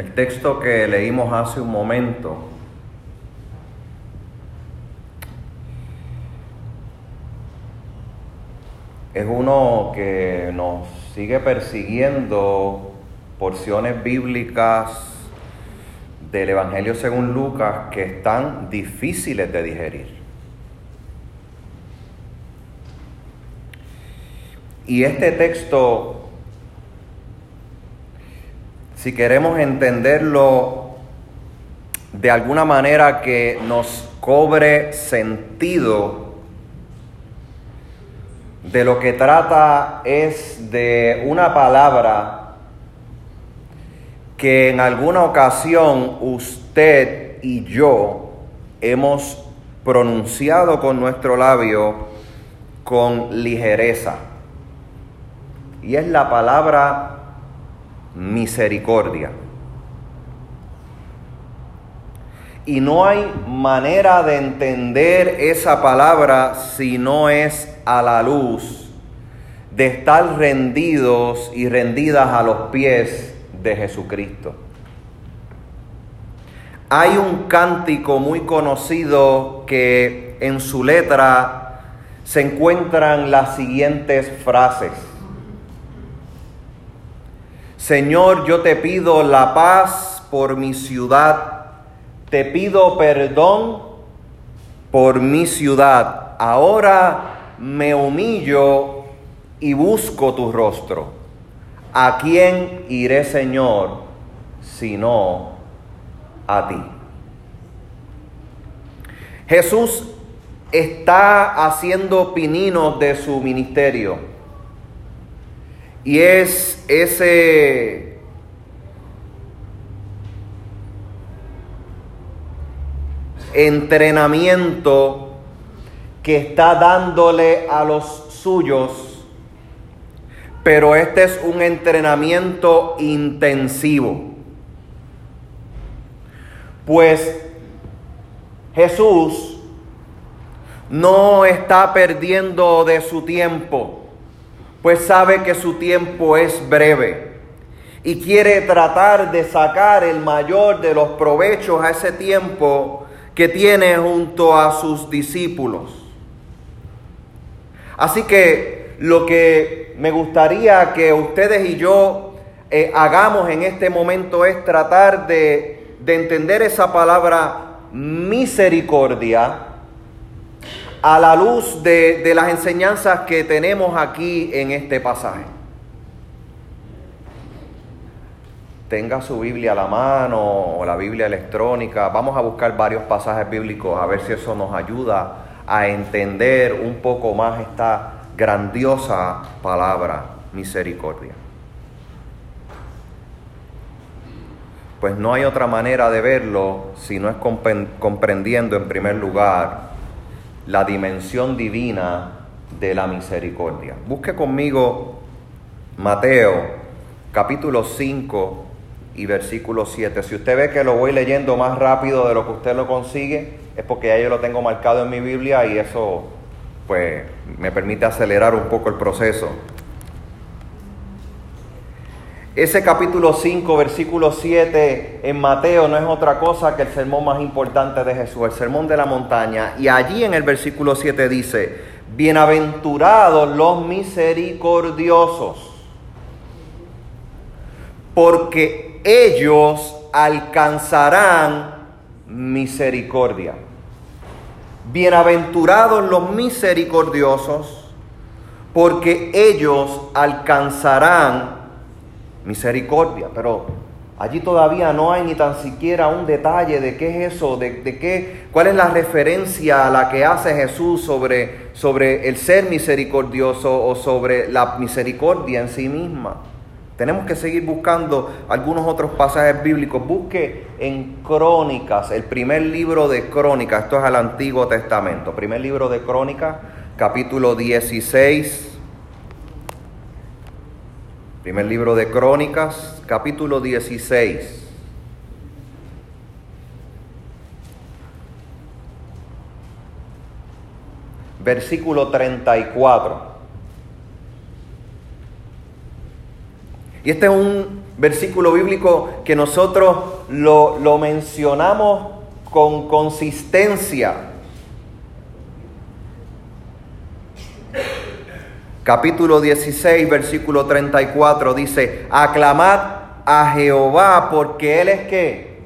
El texto que leímos hace un momento es uno que nos sigue persiguiendo porciones bíblicas del Evangelio según Lucas que están difíciles de digerir. Y este texto, si queremos entenderlo de alguna manera que nos cobre sentido, de lo que trata es de una palabra que en alguna ocasión usted y yo hemos pronunciado con nuestro labio con ligereza. Y es la palabra misericordia. Y no hay manera de entender esa palabra si no es a la luz de estar rendidos y rendidas a los pies de Jesucristo. Hay un cántico muy conocido que en su letra se encuentran las siguientes frases. Señor, yo te pido la paz por mi ciudad, te pido perdón por mi ciudad. Ahora me humillo y busco tu rostro. ¿A quién iré, Señor, sino a ti? Jesús está haciendo pininos de su ministerio. Y es ese entrenamiento que está dándole a los suyos, pero este es un entrenamiento intensivo. Pues Jesús no está perdiendo de su tiempo, pues sabe que su tiempo es breve y quiere tratar de sacar el mayor de los provechos a ese tiempo que tiene junto a sus discípulos. Así que lo que me gustaría que ustedes y yo eh, hagamos en este momento es tratar de, entender esa palabra misericordia a la luz de, de las enseñanzas que tenemos aquí en este pasaje. tenga su Biblia a la mano o la Biblia electrónica. Vamos a buscar varios pasajes bíblicos a ver si eso nos ayuda a entender un poco más esta grandiosa palabra, misericordia. Pues no hay otra manera de verlo si no es comprendiendo en primer lugar la dimensión divina de la misericordia. Busque conmigo Mateo capítulo 5 y versículo 7. Si usted ve que lo voy leyendo más rápido de lo que usted lo consigue, es porque ya yo lo tengo marcado en mi Biblia y eso pues me permite acelerar un poco el proceso. Ese capítulo 5, versículo 7 en Mateo no es otra cosa que el sermón más importante de Jesús, el sermón de la montaña. Y allí en el versículo 7 dice, bienaventurados los misericordiosos, porque ellos alcanzarán misericordia. Bienaventurados los misericordiosos, porque ellos alcanzarán misericordia. Pero allí todavía no hay ni tan siquiera un detalle de qué es eso, de, qué, cuál es la referencia a la que hace Jesús sobre, sobre el ser misericordioso o sobre la misericordia en sí misma. Tenemos que seguir buscando algunos otros pasajes bíblicos. Busque en Crónicas, el primer libro de Crónicas, esto es al Antiguo Testamento, primer libro de Crónicas, capítulo 16. Primer libro de Crónicas, capítulo 16. Versículo 34. Y este es un versículo bíblico que nosotros lo, lo mencionamos con consistencia. Capítulo 16, versículo 34 dice, aclamad a Jehová porque Él es qué?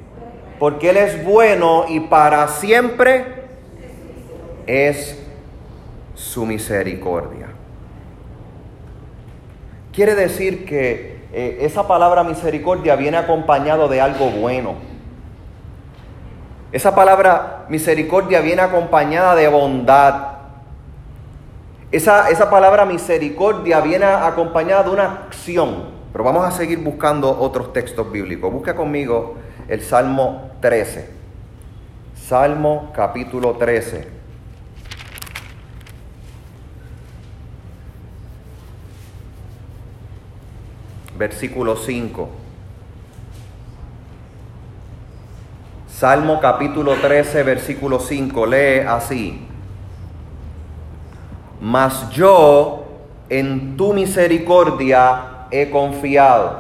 Porque Él es bueno y para siempre es su misericordia. Quiere decir que eh, esa palabra misericordia viene acompañado de algo bueno. Esa palabra misericordia viene acompañada de bondad. Esa, esa palabra misericordia viene acompañada de una acción. Pero vamos a seguir buscando otros textos bíblicos. Busca conmigo el Salmo 13. Salmo capítulo 13. versículo 5. Salmo capítulo 13, versículo 5, lee así. Mas yo en tu misericordia he confiado.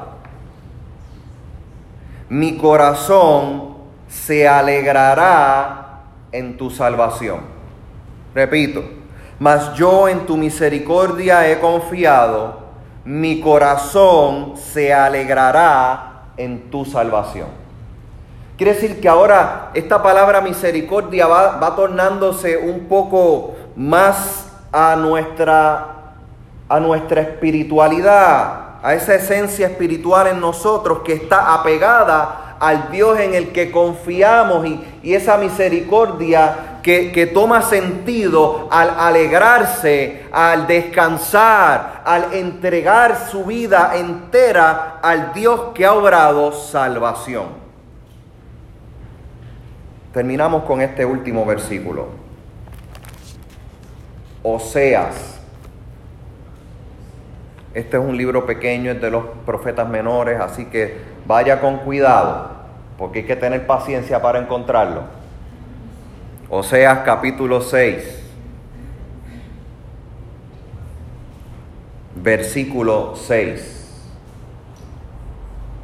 Mi corazón se alegrará en tu salvación. Repito, mas yo en tu misericordia he confiado mi corazón se alegrará en tu salvación. Quiere decir que ahora esta palabra misericordia va, va tornándose un poco más a nuestra, a nuestra espiritualidad, a esa esencia espiritual en nosotros que está apegada al Dios en el que confiamos y, y esa misericordia que, toma sentido al alegrarse, al descansar, al entregar su vida entera al Dios que ha obrado salvación. Terminamos con este último versículo. Oseas. Este es un libro pequeño, es de los profetas menores, así que vaya con cuidado, porque hay que tener paciencia para encontrarlo. Oseas capítulo 6, versículo 6.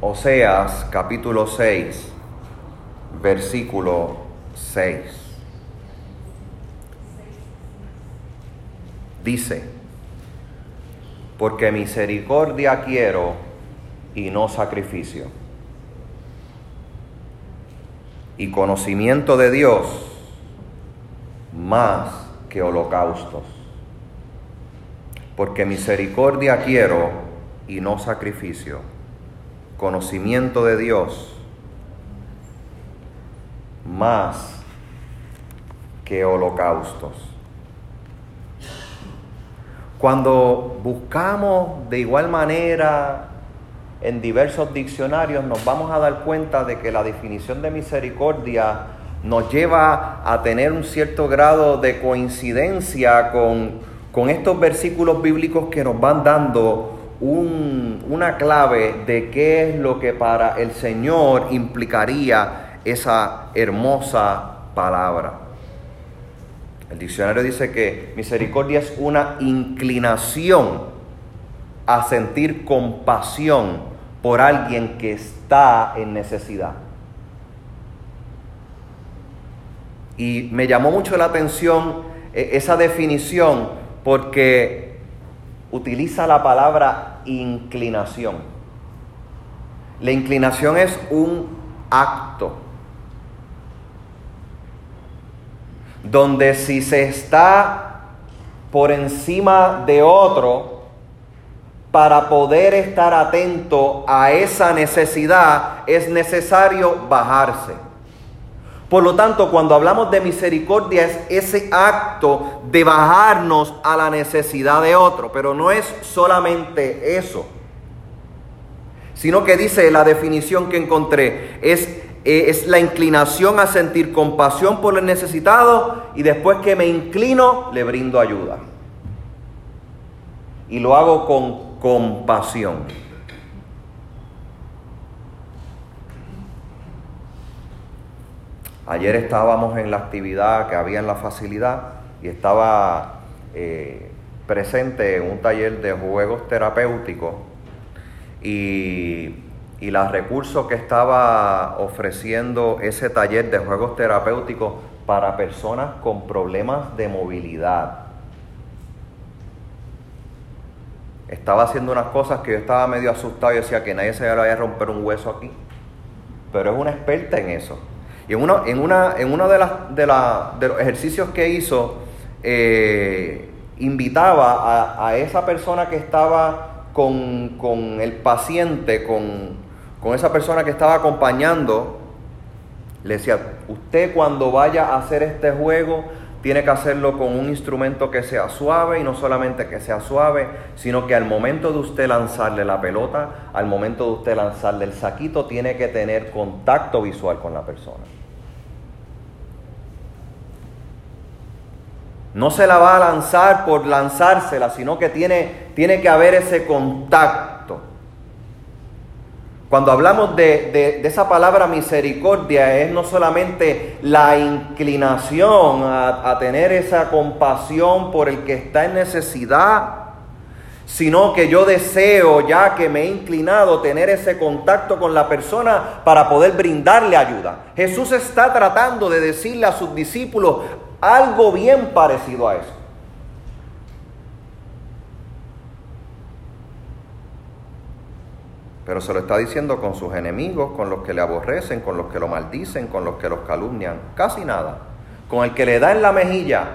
Oseas capítulo 6, versículo 6. Dice, porque misericordia quiero y no sacrificio. Y conocimiento de Dios más que holocaustos. Porque misericordia quiero y no sacrificio, conocimiento de Dios más que holocaustos. Cuando buscamos de igual manera en diversos diccionarios, nos vamos a dar cuenta de que la definición de misericordia nos lleva a tener un cierto grado de coincidencia con, estos versículos bíblicos que nos van dando una clave de qué es lo que para el Señor implicaría esa hermosa palabra. El diccionario dice que misericordia es una inclinación a sentir compasión por alguien que está en necesidad. Y me llamó mucho la atención eh, esa definición porque utiliza la palabra inclinación. La inclinación es un acto donde si se está por encima de otro, para poder estar atento a esa necesidad es necesario bajarse. Por lo tanto, cuando hablamos de misericordia es ese acto de bajarnos a la necesidad de otro, pero no es solamente eso, sino que dice la definición que encontré, es, eh, es la inclinación a sentir compasión por el necesitado y después que me inclino le brindo ayuda. Y lo hago con compasión. Ayer estábamos en la actividad que había en la facilidad y estaba eh, presente en un taller de juegos terapéuticos y, y los recursos que estaba ofreciendo ese taller de juegos terapéuticos para personas con problemas de movilidad. Estaba haciendo unas cosas que yo estaba medio asustado y decía que nadie se le vaya a romper un hueso aquí. Pero es una experta en eso. Y en uno, en una, en uno de, las, de, de los ejercicios que hizo, eh, invitaba a, esa persona que estaba con, el paciente, con, con esa persona que estaba acompañando, le decía, usted cuando vaya a hacer este juego, tiene que hacerlo con un instrumento que sea suave y no solamente que sea suave, sino que al momento de usted lanzarle la pelota, al momento de usted lanzarle el saquito, tiene que tener contacto visual con la persona. No se la va a lanzar por lanzársela, sino que tiene, tiene que haber ese contacto. Cuando hablamos de, esa palabra misericordia es no solamente la inclinación a, a tener esa compasión por el que está en necesidad, sino que yo deseo, ya que me he inclinado, tener ese contacto con la persona para poder brindarle ayuda. Jesús está tratando de decirle a sus discípulos algo bien parecido a eso. Pero se lo está diciendo con sus enemigos, con los que le aborrecen, con los que lo maldicen, con los que los calumnian. Casi nada. Con el que le da en la mejilla.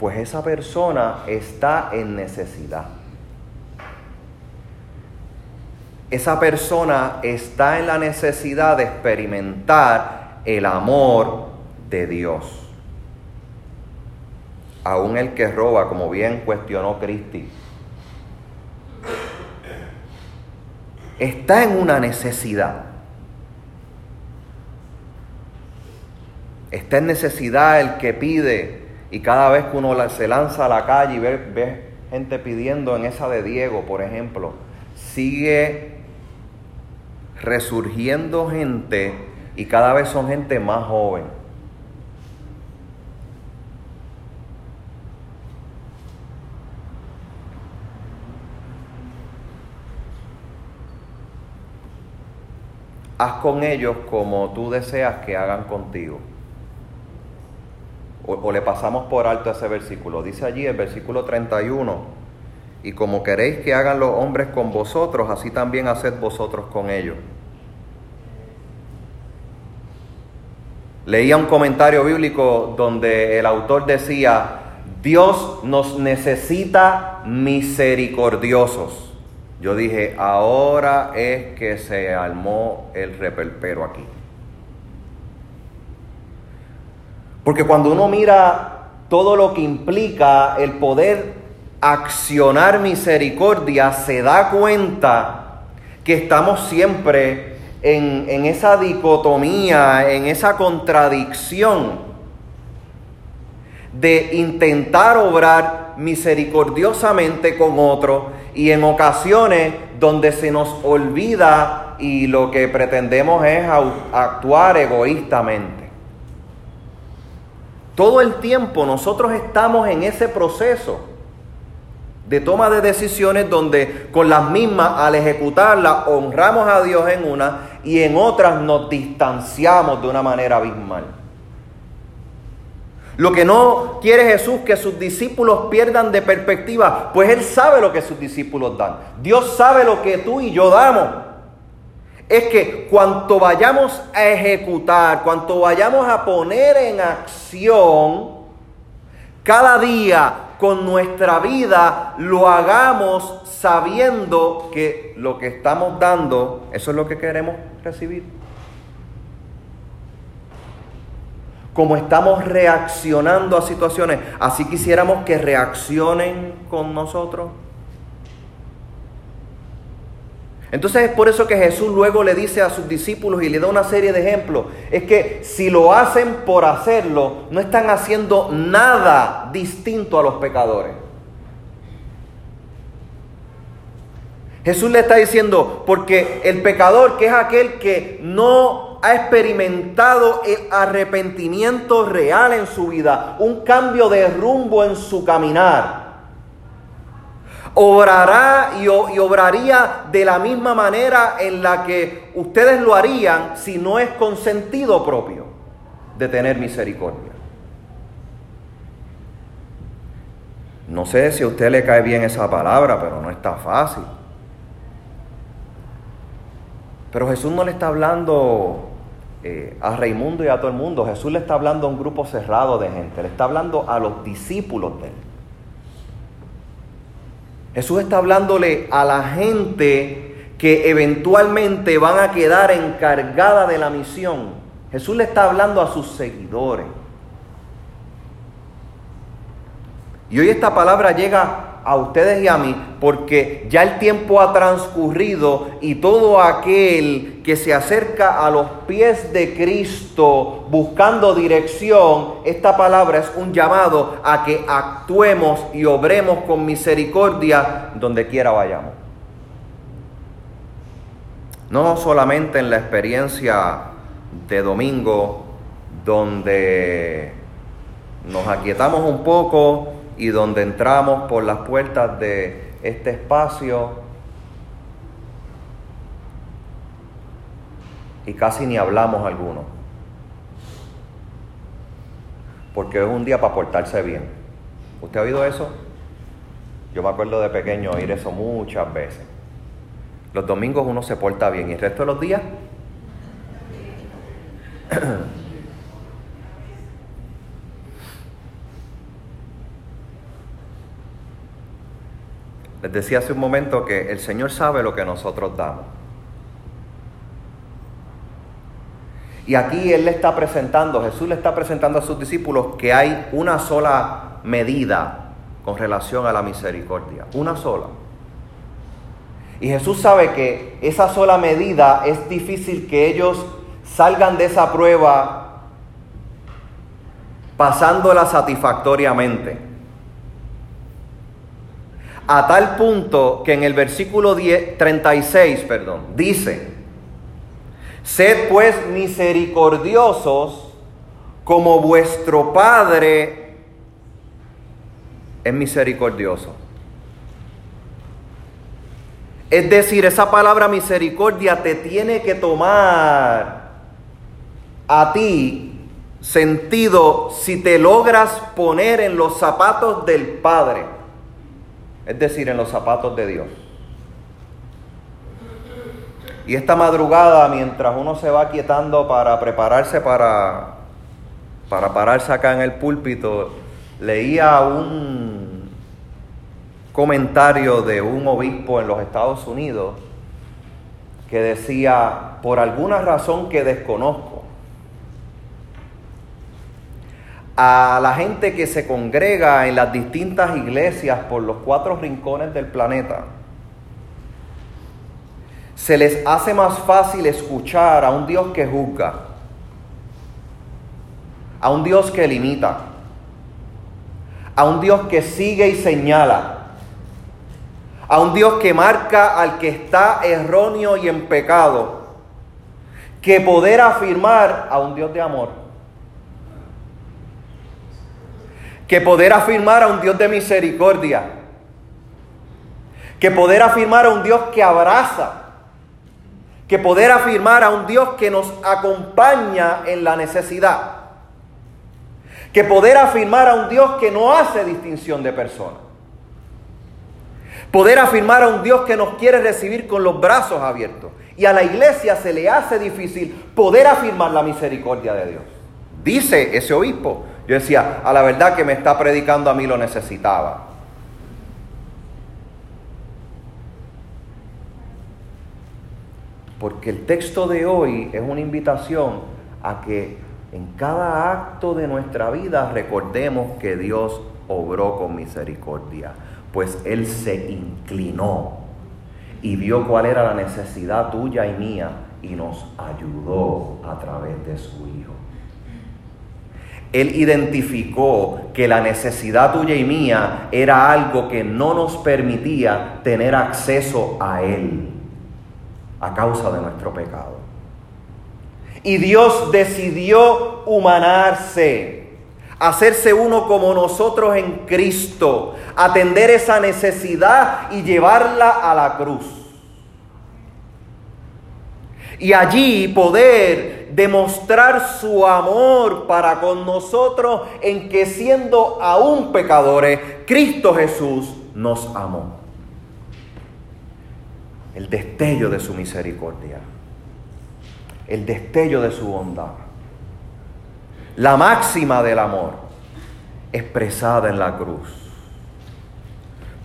Pues esa persona está en necesidad. Esa persona está en la necesidad de experimentar el amor de Dios aún el que roba, como bien cuestionó Cristi, está en una necesidad. Está en necesidad el que pide y cada vez que uno se lanza a la calle y ve, ve gente pidiendo en esa de Diego, por ejemplo, sigue resurgiendo gente y cada vez son gente más joven haz con ellos como tú deseas que hagan contigo. O, le pasamos por alto ese versículo. Dice allí el versículo 31, y como queréis que hagan los hombres con vosotros, así también haced vosotros con ellos. Leía un comentario bíblico donde el autor decía, Dios nos necesita misericordiosos. Yo dije, ahora es que se armó el reperpero aquí. Porque cuando uno mira todo lo que implica el poder accionar misericordia, se da cuenta que estamos siempre en, en esa dicotomía, en esa contradicción de intentar obrar misericordiosamente con otro y en ocasiones donde se nos olvida y lo que pretendemos es actuar egoístamente. Todo el tiempo nosotros estamos en ese proceso de toma de decisiones donde con las mismas al ejecutarlas honramos a Dios en una y en otras nos distanciamos de una manera abismal. Lo que no quiere Jesús que sus discípulos pierdan de perspectiva, pues Él sabe lo que sus discípulos dan. Dios sabe lo que tú y yo damos. Es que cuanto vayamos a ejecutar, cuanto vayamos a poner en acción, cada día con nuestra vida lo hagamos sabiendo que lo que estamos dando, eso es lo que queremos recibir. Como estamos reaccionando a situaciones, así quisiéramos que reaccionen con nosotros. Entonces es por eso que Jesús luego le dice a sus discípulos y le da una serie de ejemplos. Es que si lo hacen por hacerlo, no están haciendo nada distinto a los pecadores. Jesús le está diciendo, porque el pecador, que es aquel que no ha experimentado el arrepentimiento real en su vida, un cambio de rumbo en su caminar. Obrará y, y, obraría de la misma manera en la que ustedes lo harían si no es con sentido propio de tener misericordia. No sé si a usted le cae bien esa palabra, pero no está fácil. Pero Jesús no le está hablando eh, a Raimundo y a todo el mundo. Jesús le está hablando a un grupo cerrado de gente. Le está hablando a los discípulos de él. Jesús está hablándole a la gente que eventualmente van a quedar encargada de la misión. Jesús le está hablando a sus seguidores. Y hoy esta palabra llega a ustedes y a mí porque ya el tiempo ha transcurrido y todo aquel que se acerca a los pies de Cristo buscando dirección, esta palabra es un llamado a que actuemos y obremos con misericordia donde quiera vayamos. No solamente en la experiencia de domingo donde nos aquietamos un poco, y donde entramos por las puertas de este espacio y casi ni hablamos alguno. Porque es un día para portarse bien. ¿Usted ha oído eso? Yo me acuerdo de pequeño oír eso muchas veces. Los domingos uno se porta bien y el resto de los días Les decía hace un momento que el Señor sabe lo que nosotros damos. Y aquí Él le está presentando, Jesús le está presentando a sus discípulos que hay una sola medida con relación a la misericordia. Una sola. Y Jesús sabe que esa sola medida es difícil que ellos salgan de esa prueba pasándola satisfactoriamente a tal punto que en el versículo 36, perdón, dice, sed pues misericordiosos como vuestro Padre es misericordioso. Es decir, esa palabra misericordia te tiene que tomar a ti sentido si te logras poner en los zapatos del Padre es decir, en los zapatos de Dios. Y esta madrugada, mientras uno se va quietando para prepararse para, para pararse acá en el púlpito, leía un comentario de un obispo en los Estados Unidos que decía, por alguna razón que desconozco, a la gente que se congrega en las distintas iglesias por los cuatro rincones del planeta, se les hace más fácil escuchar a un Dios que juzga, a un Dios que limita, a un Dios que sigue y señala, a un Dios que marca al que está erróneo y en pecado, que poder afirmar a un Dios de amor. Que poder afirmar a un Dios de misericordia, que poder afirmar a un Dios que abraza, que poder afirmar a un Dios que nos acompaña en la necesidad, que poder afirmar a un Dios que no hace distinción de personas, poder afirmar a un Dios que nos quiere recibir con los brazos abiertos. Y a la iglesia se le hace difícil poder afirmar la misericordia de Dios. Dice ese obispo, yo decía, a la verdad que me está predicando a mí lo necesitaba. Porque el texto de hoy es una invitación a que en cada acto de nuestra vida recordemos que Dios obró con misericordia, pues Él se inclinó y vio cuál era la necesidad tuya y mía y nos ayudó a través de su Hijo. Él identificó que la necesidad tuya y mía era algo que no nos permitía tener acceso a Él a causa de nuestro pecado. Y Dios decidió humanarse, hacerse uno como nosotros en Cristo, atender esa necesidad y llevarla a la cruz. Y allí poder demostrar su amor para con nosotros en que siendo aún pecadores, Cristo Jesús nos amó. El destello de su misericordia, el destello de su bondad la máxima del amor, expresada en la cruz,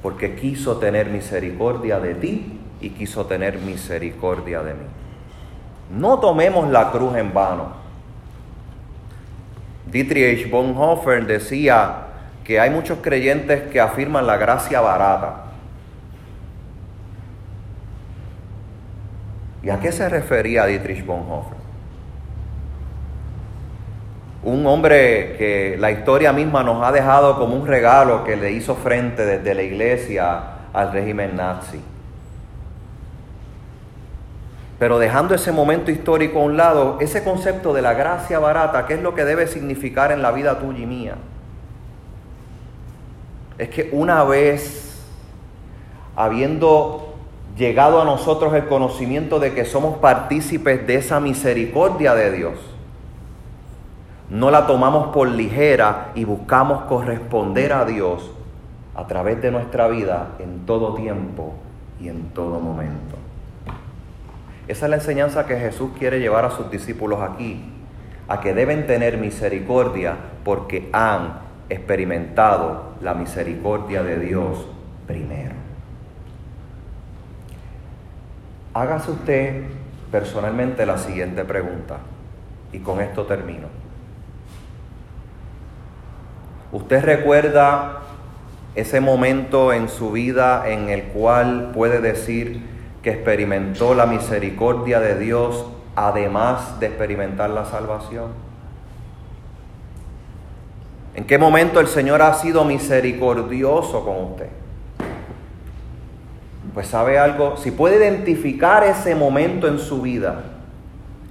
porque quiso tener misericordia de ti y quiso tener misericordia de mí. No tomemos la cruz en vano. Dietrich Bonhoeffer decía que hay muchos creyentes que afirman la gracia barata. ¿Y a qué se refería Dietrich Bonhoeffer? un hombre que la historia misma nos ha dejado como un regalo que le hizo frente desde la iglesia al régimen nazi. Pero dejando ese momento histórico a un lado, ese concepto de la gracia barata, ¿qué es lo que debe significar en la vida tuya y mía? Es que una vez, habiendo llegado a nosotros el conocimiento de que somos partícipes de esa misericordia de Dios, no la tomamos por ligera y buscamos corresponder a Dios a través de nuestra vida en todo tiempo y en todo momento. Esa es la enseñanza que Jesús quiere llevar a sus discípulos aquí, a que deben tener misericordia porque han experimentado la misericordia de Dios primero. Hágase usted personalmente la siguiente pregunta y con esto termino. ¿Usted recuerda ese momento en su vida en el cual puede decir que experimentó la misericordia de Dios además de experimentar la salvación? ¿En qué momento el Señor ha sido misericordioso con usted? Pues sabe algo, si puede identificar ese momento en su vida,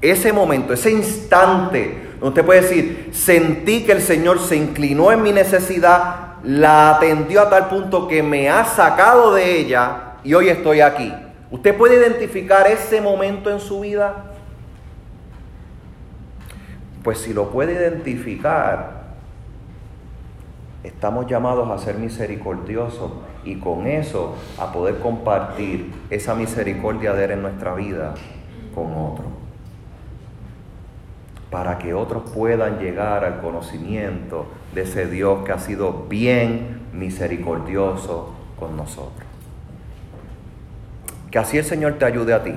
ese momento, ese instante Usted puede decir, sentí que el Señor se inclinó en mi necesidad, la atendió a tal punto que me ha sacado de ella y hoy estoy aquí. ¿Usted puede identificar ese momento en su vida? Pues si lo puede identificar, estamos llamados a ser misericordiosos y con eso a poder compartir esa misericordia de Él en nuestra vida con otros para que otros puedan llegar al conocimiento de ese Dios que ha sido bien misericordioso con nosotros. Que así el Señor te ayude a ti,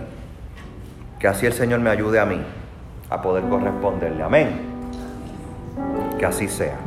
que así el Señor me ayude a mí a poder corresponderle. Amén. Que así sea.